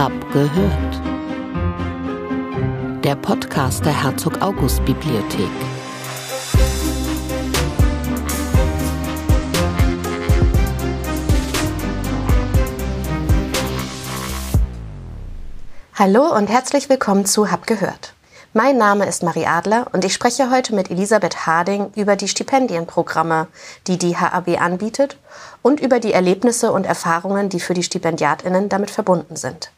Hab gehört. Der Podcast der Herzog August Bibliothek. Hallo und herzlich willkommen zu Hab gehört. Mein Name ist Marie Adler und ich spreche heute mit Elisabeth Harding über die Stipendienprogramme, die die HAB anbietet und über die Erlebnisse und Erfahrungen, die für die Stipendiatinnen damit verbunden sind.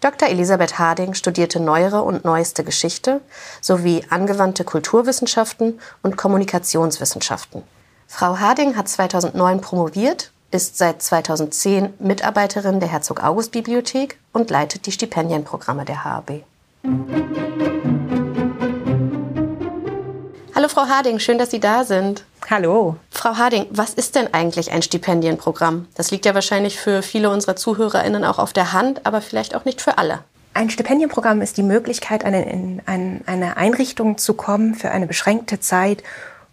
Dr. Elisabeth Harding studierte neuere und neueste Geschichte sowie angewandte Kulturwissenschaften und Kommunikationswissenschaften. Frau Harding hat 2009 promoviert, ist seit 2010 Mitarbeiterin der Herzog August Bibliothek und leitet die Stipendienprogramme der HAB. Frau Harding, schön, dass Sie da sind. Hallo. Frau Harding, was ist denn eigentlich ein Stipendienprogramm? Das liegt ja wahrscheinlich für viele unserer Zuhörerinnen auch auf der Hand, aber vielleicht auch nicht für alle. Ein Stipendienprogramm ist die Möglichkeit, in eine Einrichtung zu kommen für eine beschränkte Zeit,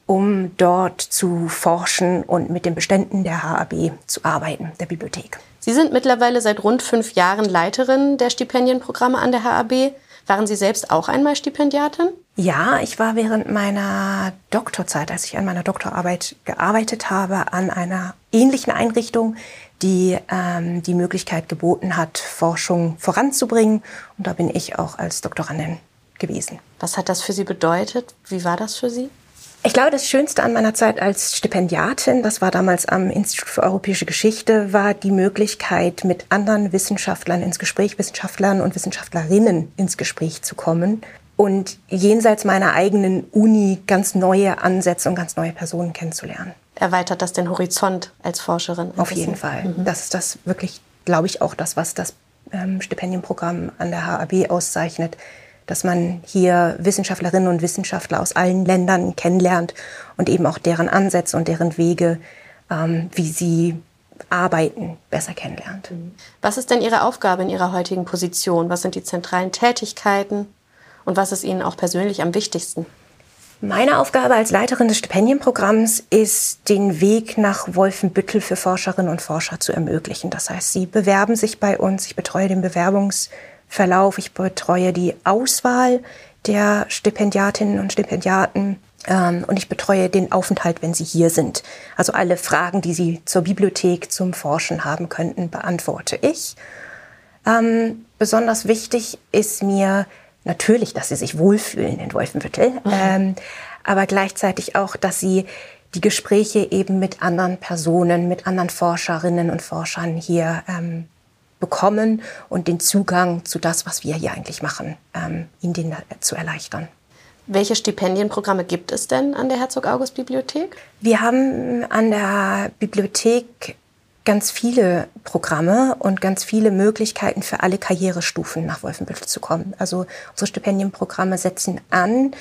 um dort zu forschen und mit den Beständen der HAB zu arbeiten, der Bibliothek. Sie sind mittlerweile seit rund fünf Jahren Leiterin der Stipendienprogramme an der HAB. Waren Sie selbst auch einmal Stipendiatin? Ja, ich war während meiner Doktorzeit, als ich an meiner Doktorarbeit gearbeitet habe, an einer ähnlichen Einrichtung, die ähm, die Möglichkeit geboten hat, Forschung voranzubringen. Und da bin ich auch als Doktorandin gewesen. Was hat das für Sie bedeutet? Wie war das für Sie? Ich glaube, das Schönste an meiner Zeit als Stipendiatin, das war damals am Institut für Europäische Geschichte, war die Möglichkeit, mit anderen Wissenschaftlern ins Gespräch, Wissenschaftlern und Wissenschaftlerinnen ins Gespräch zu kommen und jenseits meiner eigenen Uni ganz neue Ansätze und ganz neue Personen kennenzulernen. Erweitert das den Horizont als Forscherin? Auf jeden Fall. Mhm. Das ist das wirklich, glaube ich, auch das, was das ähm, Stipendienprogramm an der HAB auszeichnet dass man hier Wissenschaftlerinnen und Wissenschaftler aus allen Ländern kennenlernt und eben auch deren Ansätze und deren Wege, ähm, wie sie arbeiten, besser kennenlernt. Was ist denn Ihre Aufgabe in Ihrer heutigen Position? Was sind die zentralen Tätigkeiten und was ist Ihnen auch persönlich am wichtigsten? Meine Aufgabe als Leiterin des Stipendienprogramms ist, den Weg nach Wolfenbüttel für Forscherinnen und Forscher zu ermöglichen. Das heißt, sie bewerben sich bei uns, ich betreue den Bewerbungs- Verlauf. Ich betreue die Auswahl der Stipendiatinnen und Stipendiaten ähm, und ich betreue den Aufenthalt, wenn sie hier sind. Also alle Fragen, die sie zur Bibliothek, zum Forschen haben könnten, beantworte ich. Ähm, besonders wichtig ist mir natürlich, dass sie sich wohlfühlen in Wolfenbüttel, mhm. ähm, aber gleichzeitig auch, dass sie die Gespräche eben mit anderen Personen, mit anderen Forscherinnen und Forschern hier ähm, bekommen und den Zugang zu das, was wir hier eigentlich machen, ähm, ihnen den zu erleichtern. Welche Stipendienprogramme gibt es denn an der Herzog August Bibliothek? Wir haben an der Bibliothek ganz viele Programme und ganz viele Möglichkeiten für alle Karrierestufen nach Wolfenbüttel zu kommen. Also unsere Stipendienprogramme setzen an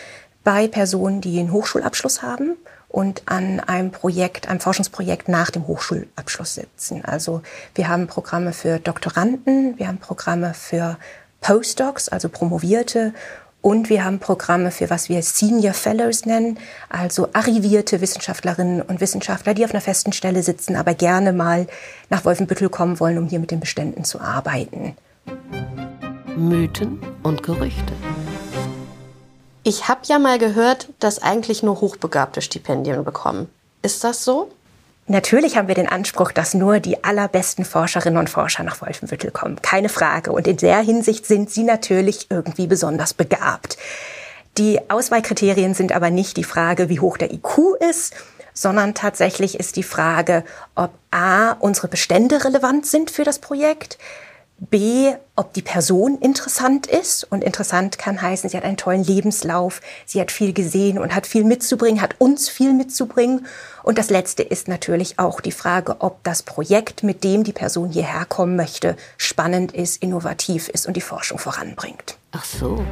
bei Personen, die einen Hochschulabschluss haben und an einem Projekt, einem Forschungsprojekt nach dem Hochschulabschluss sitzen. Also wir haben Programme für Doktoranden, wir haben Programme für Postdocs, also Promovierte und wir haben Programme für was wir Senior Fellows nennen, also arrivierte Wissenschaftlerinnen und Wissenschaftler, die auf einer festen Stelle sitzen, aber gerne mal nach Wolfenbüttel kommen wollen, um hier mit den Beständen zu arbeiten. Mythen und Gerüchte. Ich habe ja mal gehört, dass eigentlich nur Hochbegabte Stipendien bekommen. Ist das so? Natürlich haben wir den Anspruch, dass nur die allerbesten Forscherinnen und Forscher nach Wolfenbüttel kommen. Keine Frage. Und in der Hinsicht sind sie natürlich irgendwie besonders begabt. Die Auswahlkriterien sind aber nicht die Frage, wie hoch der IQ ist, sondern tatsächlich ist die Frage, ob A, unsere Bestände relevant sind für das Projekt, B, ob die Person interessant ist. Und interessant kann heißen, sie hat einen tollen Lebenslauf, sie hat viel gesehen und hat viel mitzubringen, hat uns viel mitzubringen. Und das Letzte ist natürlich auch die Frage, ob das Projekt, mit dem die Person hierher kommen möchte, spannend ist, innovativ ist und die Forschung voranbringt. Ach so.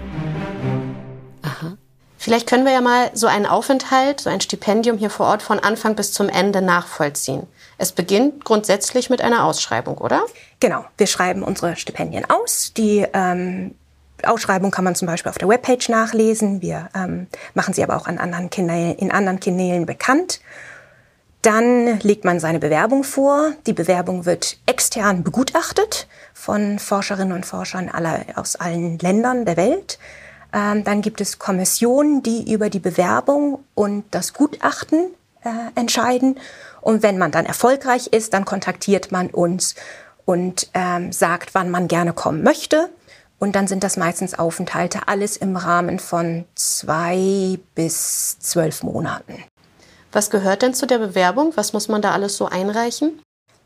Aha. Vielleicht können wir ja mal so einen Aufenthalt, so ein Stipendium hier vor Ort von Anfang bis zum Ende nachvollziehen. Es beginnt grundsätzlich mit einer Ausschreibung, oder? Genau, wir schreiben unsere Stipendien aus. Die ähm, Ausschreibung kann man zum Beispiel auf der Webpage nachlesen. Wir ähm, machen sie aber auch an anderen Kanälen, in anderen Kanälen bekannt. Dann legt man seine Bewerbung vor. Die Bewerbung wird extern begutachtet von Forscherinnen und Forschern aller, aus allen Ländern der Welt. Ähm, dann gibt es Kommissionen, die über die Bewerbung und das Gutachten äh, entscheiden. Und wenn man dann erfolgreich ist, dann kontaktiert man uns und ähm, sagt, wann man gerne kommen möchte. Und dann sind das meistens Aufenthalte, alles im Rahmen von zwei bis zwölf Monaten. Was gehört denn zu der Bewerbung? Was muss man da alles so einreichen?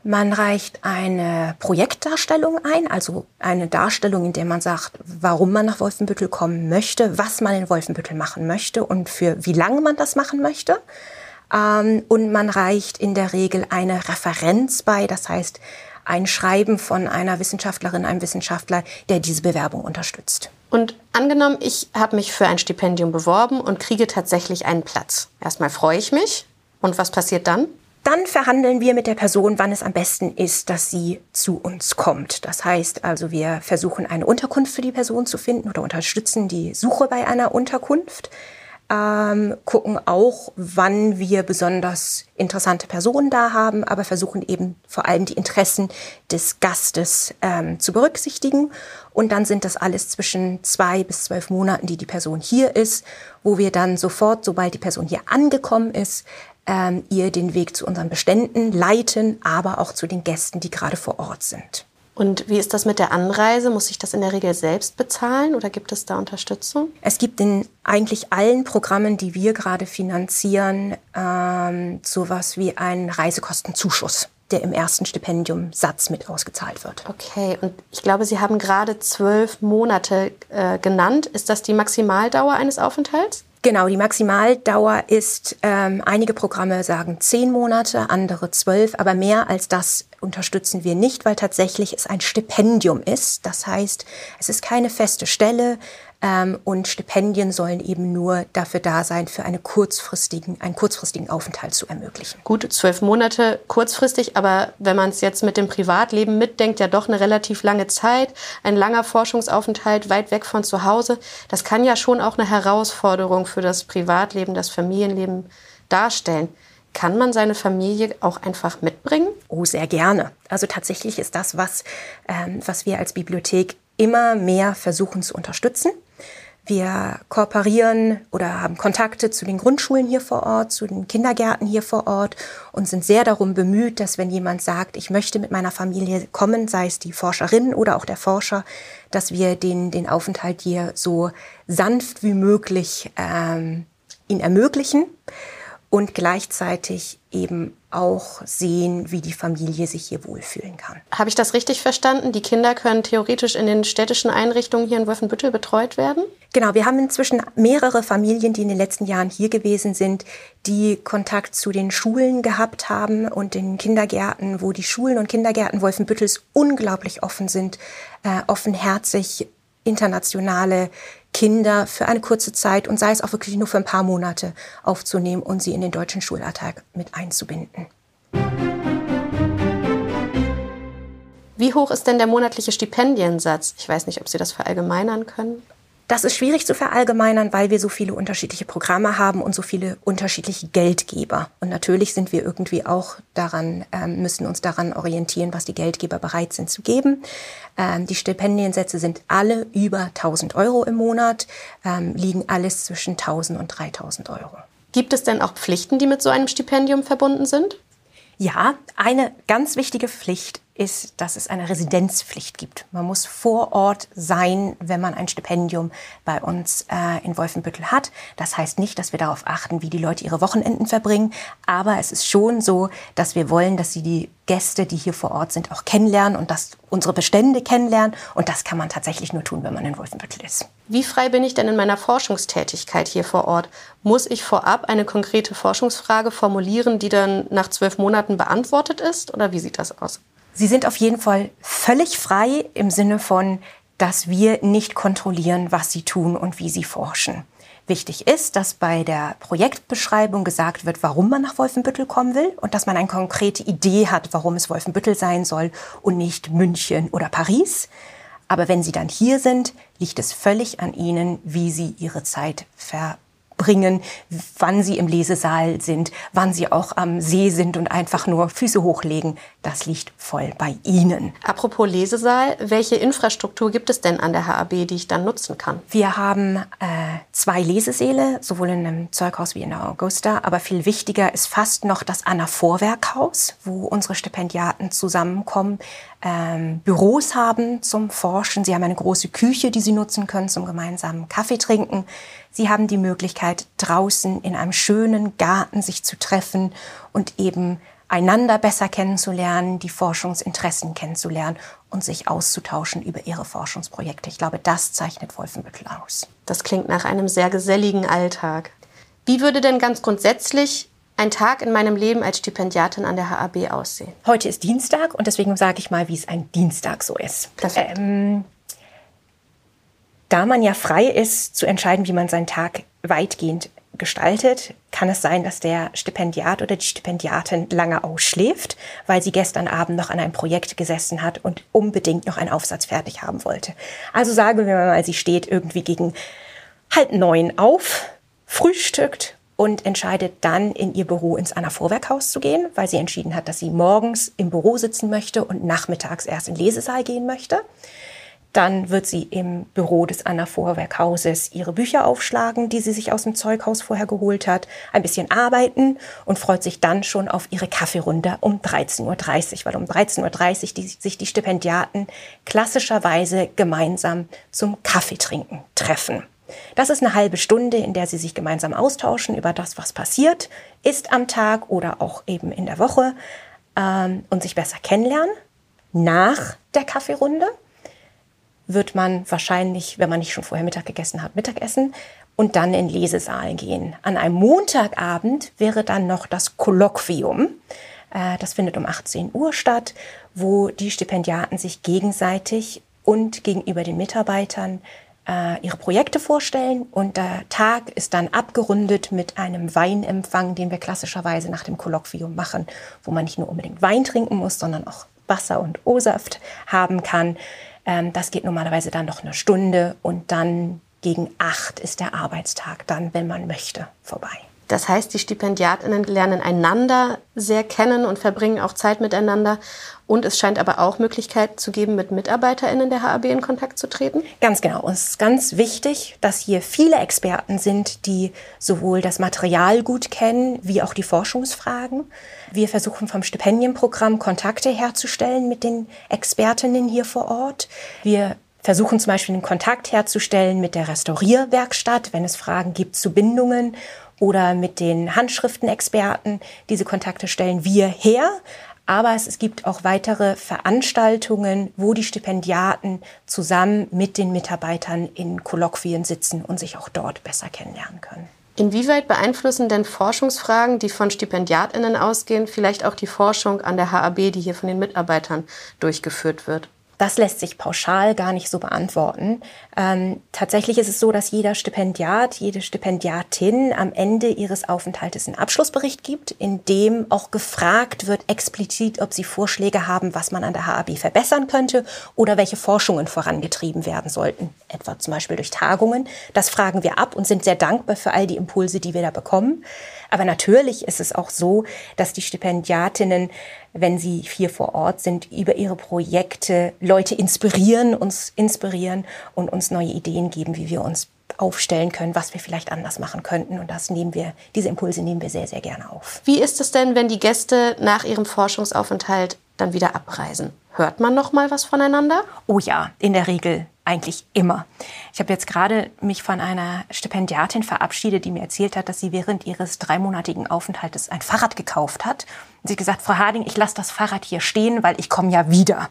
Man reicht eine Projektdarstellung ein, also eine Darstellung, in der man sagt, warum man nach Wolfenbüttel kommen möchte, was man in Wolfenbüttel machen möchte und für wie lange man das machen möchte. Ähm, und man reicht in der Regel eine Referenz bei, das heißt ein Schreiben von einer Wissenschaftlerin, einem Wissenschaftler, der diese Bewerbung unterstützt. Und angenommen, ich habe mich für ein Stipendium beworben und kriege tatsächlich einen Platz. Erstmal freue ich mich. Und was passiert dann? Dann verhandeln wir mit der Person, wann es am besten ist, dass sie zu uns kommt. Das heißt also, wir versuchen eine Unterkunft für die Person zu finden oder unterstützen die Suche bei einer Unterkunft ähm, gucken auch, wann wir besonders interessante Personen da haben, aber versuchen eben vor allem die Interessen des Gastes ähm, zu berücksichtigen. Und dann sind das alles zwischen zwei bis zwölf Monaten, die die Person hier ist, wo wir dann sofort, sobald die Person hier angekommen ist, ähm, ihr den Weg zu unseren Beständen leiten, aber auch zu den Gästen, die gerade vor Ort sind. Und wie ist das mit der Anreise? Muss ich das in der Regel selbst bezahlen oder gibt es da Unterstützung? Es gibt in eigentlich allen Programmen, die wir gerade finanzieren, ähm, sowas wie einen Reisekostenzuschuss der im ersten Stipendiumsatz mit ausgezahlt wird. Okay, und ich glaube, Sie haben gerade zwölf Monate äh, genannt. Ist das die Maximaldauer eines Aufenthalts? Genau, die Maximaldauer ist, ähm, einige Programme sagen zehn Monate, andere zwölf, aber mehr als das unterstützen wir nicht, weil tatsächlich es ein Stipendium ist. Das heißt, es ist keine feste Stelle, ähm, und Stipendien sollen eben nur dafür da sein, für eine kurzfristigen, einen kurzfristigen Aufenthalt zu ermöglichen. Gut, zwölf Monate kurzfristig, aber wenn man es jetzt mit dem Privatleben mitdenkt, ja doch eine relativ lange Zeit, ein langer Forschungsaufenthalt weit weg von zu Hause, das kann ja schon auch eine Herausforderung für das Privatleben, das Familienleben darstellen. Kann man seine Familie auch einfach mitbringen? Oh, sehr gerne. Also tatsächlich ist das, was, ähm, was wir als Bibliothek immer mehr versuchen zu unterstützen. Wir kooperieren oder haben Kontakte zu den Grundschulen hier vor Ort, zu den Kindergärten hier vor Ort und sind sehr darum bemüht, dass wenn jemand sagt, ich möchte mit meiner Familie kommen, sei es die Forscherin oder auch der Forscher, dass wir den, den Aufenthalt hier so sanft wie möglich ähm, ihn ermöglichen und gleichzeitig eben auch sehen, wie die Familie sich hier wohlfühlen kann. Habe ich das richtig verstanden? Die Kinder können theoretisch in den städtischen Einrichtungen hier in Wolfenbüttel betreut werden? Genau, wir haben inzwischen mehrere Familien, die in den letzten Jahren hier gewesen sind, die Kontakt zu den Schulen gehabt haben und den Kindergärten, wo die Schulen und Kindergärten Wolfenbüttels unglaublich offen sind, äh, offenherzig internationale Kinder für eine kurze Zeit und sei es auch wirklich nur für ein paar Monate aufzunehmen und sie in den deutschen Schulalltag mit einzubinden. Wie hoch ist denn der monatliche Stipendiensatz? Ich weiß nicht, ob Sie das verallgemeinern können. Das ist schwierig zu verallgemeinern, weil wir so viele unterschiedliche Programme haben und so viele unterschiedliche Geldgeber. Und natürlich sind wir irgendwie auch daran, ähm, müssen uns daran orientieren, was die Geldgeber bereit sind zu geben. Ähm, die Stipendiensätze sind alle über 1000 Euro im Monat, ähm, liegen alles zwischen 1000 und 3000 Euro. Gibt es denn auch Pflichten, die mit so einem Stipendium verbunden sind? Ja, eine ganz wichtige Pflicht ist, dass es eine Residenzpflicht gibt. Man muss vor Ort sein, wenn man ein Stipendium bei uns äh, in Wolfenbüttel hat. Das heißt nicht, dass wir darauf achten, wie die Leute ihre Wochenenden verbringen, aber es ist schon so, dass wir wollen, dass sie die Gäste, die hier vor Ort sind, auch kennenlernen und dass unsere Bestände kennenlernen. Und das kann man tatsächlich nur tun, wenn man in Wolfenbüttel ist. Wie frei bin ich denn in meiner Forschungstätigkeit hier vor Ort? Muss ich vorab eine konkrete Forschungsfrage formulieren, die dann nach zwölf Monaten beantwortet ist? Oder wie sieht das aus? Sie sind auf jeden Fall völlig frei im Sinne von, dass wir nicht kontrollieren, was sie tun und wie sie forschen. Wichtig ist, dass bei der Projektbeschreibung gesagt wird, warum man nach Wolfenbüttel kommen will und dass man eine konkrete Idee hat, warum es Wolfenbüttel sein soll und nicht München oder Paris. Aber wenn Sie dann hier sind, liegt es völlig an Ihnen, wie Sie Ihre Zeit ver verbringen, wann sie im Lesesaal sind, wann sie auch am See sind und einfach nur Füße hochlegen. Das liegt voll bei Ihnen. Apropos Lesesaal, welche Infrastruktur gibt es denn an der HAB, die ich dann nutzen kann? Wir haben äh, zwei Lesesäle, sowohl in dem Zeughaus wie in der Augusta. Aber viel wichtiger ist fast noch das Anna Vorwerkhaus, wo unsere Stipendiaten zusammenkommen, ähm, Büros haben zum Forschen. Sie haben eine große Küche, die sie nutzen können zum gemeinsamen Kaffee trinken. Sie haben die Möglichkeit, draußen in einem schönen Garten sich zu treffen und eben einander besser kennenzulernen, die Forschungsinteressen kennenzulernen und sich auszutauschen über ihre Forschungsprojekte. Ich glaube, das zeichnet Wolfenbüttel aus. Das klingt nach einem sehr geselligen Alltag. Wie würde denn ganz grundsätzlich ein Tag in meinem Leben als Stipendiatin an der HAB aussehen? Heute ist Dienstag und deswegen sage ich mal, wie es ein Dienstag so ist. Perfekt. Ähm, da man ja frei ist, zu entscheiden, wie man seinen Tag weitgehend gestaltet, kann es sein, dass der Stipendiat oder die Stipendiatin lange ausschläft, weil sie gestern Abend noch an einem Projekt gesessen hat und unbedingt noch einen Aufsatz fertig haben wollte. Also sagen wir mal, sie steht irgendwie gegen halb neun auf, frühstückt und entscheidet dann in ihr Büro ins Anna Vorwerkhaus zu gehen, weil sie entschieden hat, dass sie morgens im Büro sitzen möchte und nachmittags erst in Lesesaal gehen möchte. Dann wird sie im Büro des Anna Vorwerkhauses ihre Bücher aufschlagen, die sie sich aus dem Zeughaus vorher geholt hat, ein bisschen arbeiten und freut sich dann schon auf ihre Kaffeerunde um 13.30 Uhr, weil um 13.30 Uhr die, sich die Stipendiaten klassischerweise gemeinsam zum Kaffeetrinken treffen. Das ist eine halbe Stunde, in der sie sich gemeinsam austauschen über das, was passiert ist am Tag oder auch eben in der Woche ähm, und sich besser kennenlernen. Nach der Kaffeerunde wird man wahrscheinlich, wenn man nicht schon vorher Mittag gegessen hat, Mittagessen und dann in Lesesaal gehen. An einem Montagabend wäre dann noch das Kolloquium. Äh, das findet um 18 Uhr statt, wo die Stipendiaten sich gegenseitig und gegenüber den Mitarbeitern äh, ihre Projekte vorstellen und der Tag ist dann abgerundet mit einem Weinempfang, den wir klassischerweise nach dem Kolloquium machen, wo man nicht nur unbedingt Wein trinken muss, sondern auch Wasser und O-Saft haben kann. Ähm, das geht normalerweise dann noch eine Stunde und dann gegen acht ist der Arbeitstag dann, wenn man möchte, vorbei. Das heißt, die Stipendiatinnen lernen einander sehr kennen und verbringen auch Zeit miteinander. Und es scheint aber auch Möglichkeiten zu geben, mit MitarbeiterInnen der HAB in Kontakt zu treten? Ganz genau. Es ist ganz wichtig, dass hier viele Experten sind, die sowohl das Material gut kennen, wie auch die Forschungsfragen. Wir versuchen vom Stipendienprogramm Kontakte herzustellen mit den Expertinnen hier vor Ort. Wir versuchen zum Beispiel den Kontakt herzustellen mit der Restaurierwerkstatt, wenn es Fragen gibt zu Bindungen oder mit den Handschriftenexperten. Diese Kontakte stellen wir her. Aber es, gibt auch weitere Veranstaltungen, wo die Stipendiaten zusammen mit den Mitarbeitern in Kolloquien sitzen und sich auch dort besser kennenlernen können. Inwieweit beeinflussen denn Forschungsfragen, die von Stipendiatinnen ausgehen, vielleicht auch die Forschung an der HAB, die hier von den Mitarbeitern durchgeführt wird? Das lässt sich pauschal gar nicht so beantworten. Ähm, tatsächlich ist es so, dass jeder Stipendiat, jede Stipendiatin am Ende ihres Aufenthaltes einen Abschlussbericht gibt, in dem auch gefragt wird explizit, ob sie Vorschläge haben, was man an der HAB verbessern könnte oder welche Forschungen vorangetrieben werden sollten, etwa zum Beispiel durch Tagungen. Das fragen wir ab und sind sehr dankbar für all die Impulse, die wir da bekommen. Aber natürlich ist es auch so, dass die Stipendiatinnen, wenn sie hier vor Ort sind, über ihre Projekte Leute inspirieren, uns inspirieren und uns neue Ideen geben, wie wir uns aufstellen können, was wir vielleicht anders machen könnten. Und das nehmen wir, diese Impulse nehmen wir sehr, sehr gerne auf. Wie ist es denn, wenn die Gäste nach ihrem Forschungsaufenthalt dann wieder abreisen? Hört man noch mal was voneinander? Oh ja, in der Regel eigentlich immer. Ich habe jetzt gerade mich von einer Stipendiatin verabschiedet, die mir erzählt hat, dass sie während ihres dreimonatigen Aufenthaltes ein Fahrrad gekauft hat. Und sie hat gesagt, Frau Harding, ich lasse das Fahrrad hier stehen, weil ich komme ja wieder.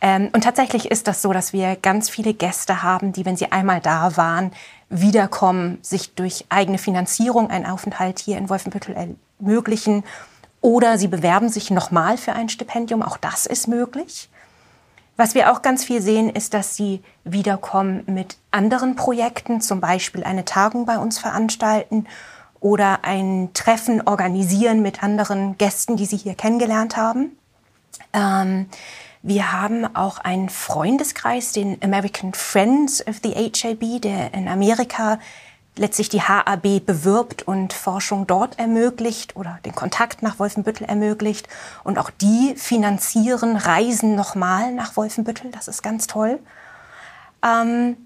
Ähm, und tatsächlich ist das so, dass wir ganz viele Gäste haben, die, wenn sie einmal da waren, wiederkommen, sich durch eigene Finanzierung einen Aufenthalt hier in Wolfenbüttel ermöglichen. Oder sie bewerben sich nochmal für ein Stipendium. Auch das ist möglich. Was wir auch ganz viel sehen, ist, dass sie wiederkommen mit anderen Projekten, zum Beispiel eine Tagung bei uns veranstalten oder ein Treffen organisieren mit anderen Gästen, die sie hier kennengelernt haben. Ähm, wir haben auch einen Freundeskreis, den American Friends of the HIB, der in Amerika letztlich die HAB bewirbt und Forschung dort ermöglicht oder den Kontakt nach Wolfenbüttel ermöglicht. Und auch die finanzieren Reisen nochmal nach Wolfenbüttel. Das ist ganz toll. Ähm,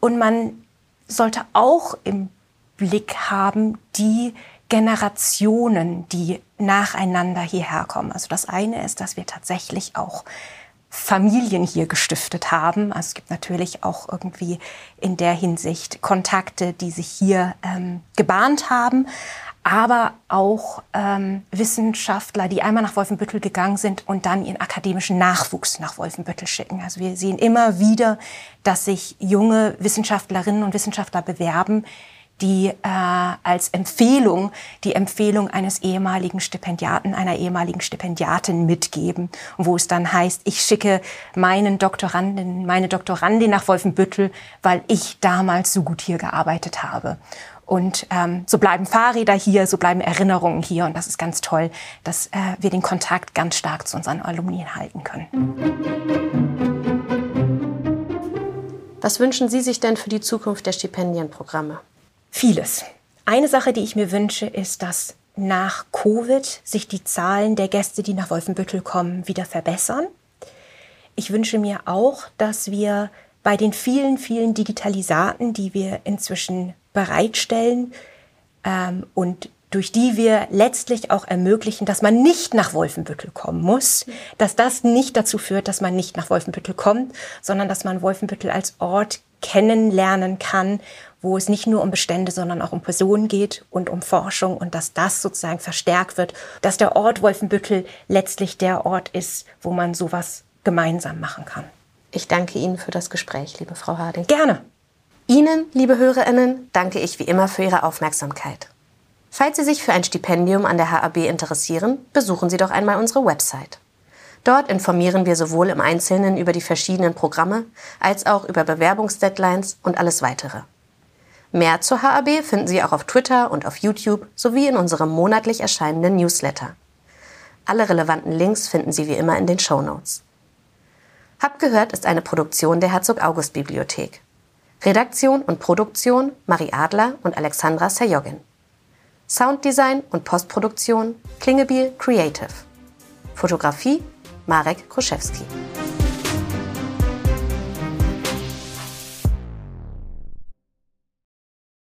und man sollte auch im Blick haben, die Generationen, die nacheinander hierher kommen. Also das eine ist, dass wir tatsächlich auch Familien hier gestiftet haben. Also es gibt natürlich auch irgendwie in der Hinsicht Kontakte, die sich hier ähm, gebahnt haben, aber auch ähm, Wissenschaftler, die einmal nach Wolfenbüttel gegangen sind und dann ihren akademischen Nachwuchs nach Wolfenbüttel schicken. Also wir sehen immer wieder, dass sich junge Wissenschaftlerinnen und Wissenschaftler bewerben, die äh, als Empfehlung die Empfehlung eines ehemaligen Stipendiaten, einer ehemaligen Stipendiatin mitgeben, wo es dann heißt, ich schicke meinen Doktoranden, meine Doktorandin nach Wolfenbüttel, weil ich damals so gut hier gearbeitet habe. Und ähm, so bleiben Fahrräder hier, so bleiben Erinnerungen hier. Und das ist ganz toll, dass äh, wir den Kontakt ganz stark zu unseren Alumni halten können. Was wünschen Sie sich denn für die Zukunft der Stipendienprogramme? Vieles. Eine Sache, die ich mir wünsche, ist, dass nach Covid sich die Zahlen der Gäste, die nach Wolfenbüttel kommen, wieder verbessern. Ich wünsche mir auch, dass wir bei den vielen, vielen Digitalisaten, die wir inzwischen bereitstellen ähm, und durch die wir letztlich auch ermöglichen, dass man nicht nach Wolfenbüttel kommen muss, dass das nicht dazu führt, dass man nicht nach Wolfenbüttel kommt, sondern dass man Wolfenbüttel als Ort kennenlernen kann, wo es nicht nur um Bestände, sondern auch um Personen geht und um Forschung und dass das sozusagen verstärkt wird, dass der Ort Wolfenbüttel letztlich der Ort ist, wo man sowas gemeinsam machen kann. Ich danke Ihnen für das Gespräch, liebe Frau Harding. Gerne. Ihnen, liebe Hörerinnen, danke ich wie immer für Ihre Aufmerksamkeit. Falls Sie sich für ein Stipendium an der HAB interessieren, besuchen Sie doch einmal unsere Website. Dort informieren wir sowohl im Einzelnen über die verschiedenen Programme als auch über Bewerbungsdeadlines und alles weitere. Mehr zur HAB finden Sie auch auf Twitter und auf YouTube sowie in unserem monatlich erscheinenden Newsletter. Alle relevanten Links finden Sie wie immer in den Show Notes. Hab gehört ist eine Produktion der Herzog August Bibliothek. Redaktion und Produktion Marie Adler und Alexandra Sajogin. Sounddesign und Postproduktion Klingebiel Creative. Fotografie Marek Kruszewski.